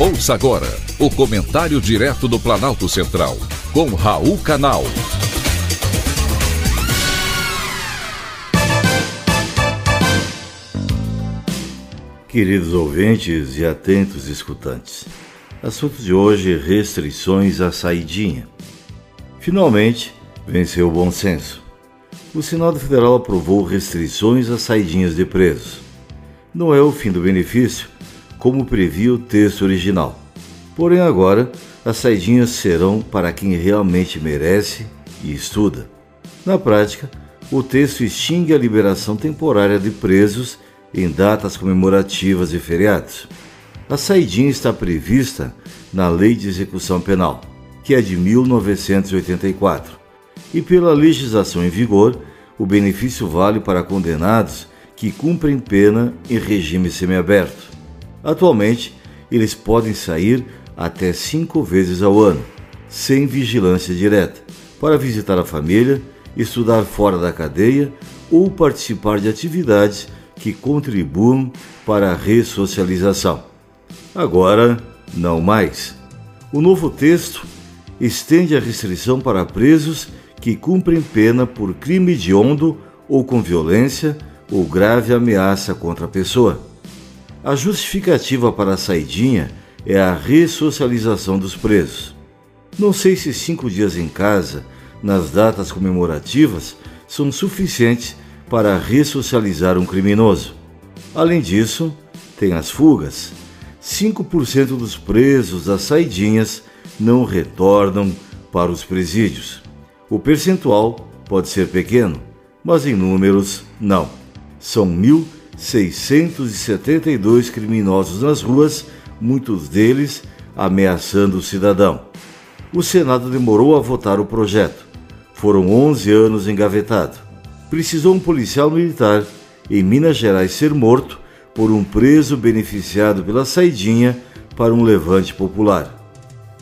Ouça agora o comentário direto do Planalto Central, com Raul Canal. Queridos ouvintes e atentos escutantes, assunto de hoje: restrições à saidinha. Finalmente, venceu o bom senso. O Senado Federal aprovou restrições às saidinhas de presos. Não é o fim do benefício, como previa o texto original. Porém, agora, as saidinhas serão para quem realmente merece e estuda. Na prática, o texto extingue a liberação temporária de presos em datas comemorativas e feriados. A saidinha está prevista na Lei de Execução Penal, que é de 1984, e pela legislação em vigor, o benefício vale para condenados que cumprem pena em regime semiaberto. Atualmente, eles podem sair até cinco vezes ao ano, sem vigilância direta, para visitar a família, estudar fora da cadeia ou participar de atividades que contribuam para a ressocialização. Agora, não mais. O novo texto estende a restrição para presos que cumprem pena por crime hediondo ou com violência ou grave ameaça contra a pessoa. A justificativa para a saidinha é a ressocialização dos presos. Não sei se cinco dias em casa, nas datas comemorativas, são suficientes para ressocializar um criminoso. Além disso, tem as fugas. 5% dos presos das saidinhas não retornam para os presídios. O percentual pode ser pequeno, mas em números, não. São 1.672 criminosos nas ruas, muitos deles ameaçando o cidadão. O Senado demorou a votar o projeto. Foram 11 anos engavetado. Precisou um policial militar em Minas Gerais ser morto por um preso beneficiado pela saidinha para um levante popular.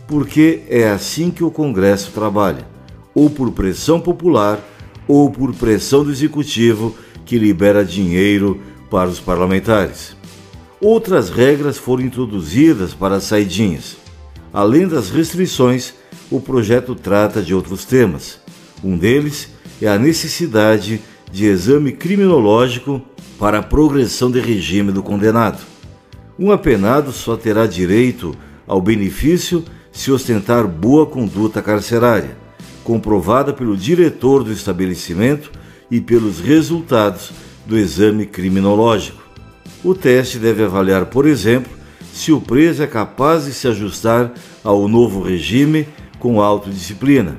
Porque é assim que o Congresso trabalha, ou por pressão popular, ou por pressão do executivo que libera dinheiro para os parlamentares. Outras regras foram introduzidas para as saidinhas. Além das restrições, o projeto trata de outros temas. Um deles é a necessidade de exame criminológico para a progressão de regime do condenado. Um apenado só terá direito ao benefício se ostentar boa conduta carcerária, comprovada pelo diretor do estabelecimento e pelos resultados do exame criminológico. O teste deve avaliar, por exemplo, se o preso é capaz de se ajustar ao novo regime com autodisciplina,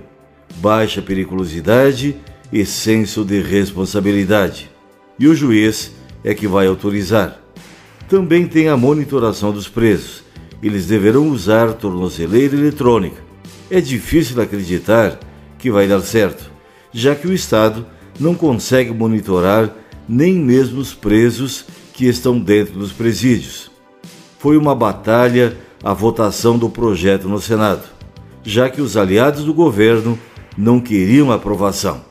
baixa periculosidade e senso de responsabilidade. E o juiz é que vai autorizar. Também tem a monitoração dos presos. Eles deverão usar tornozeleira eletrônica. É difícil acreditar que vai dar certo, já que o Estado não consegue monitorar nem mesmo os presos que estão dentro dos presídios. Foi uma batalha a votação do projeto no Senado, já que os aliados do governo não queriam aprovação.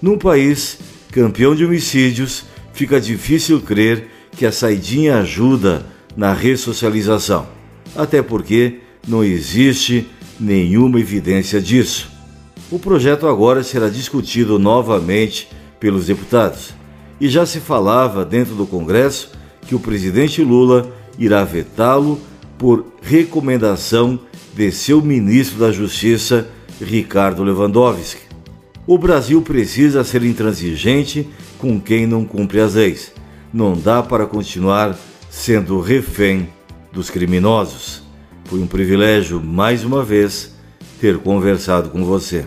Num país campeão de homicídios, fica difícil crer que a saidinha ajuda na ressocialização, até porque não existe nenhuma evidência disso. O projeto agora será discutido novamente pelos deputados e já se falava dentro do Congresso que o presidente Lula irá vetá-lo por recomendação de seu ministro da Justiça, Ricardo Lewandowski. O Brasil precisa ser intransigente com quem não cumpre as leis. Não dá para continuar sendo refém dos criminosos. Foi um privilégio, mais uma vez, ter conversado com você.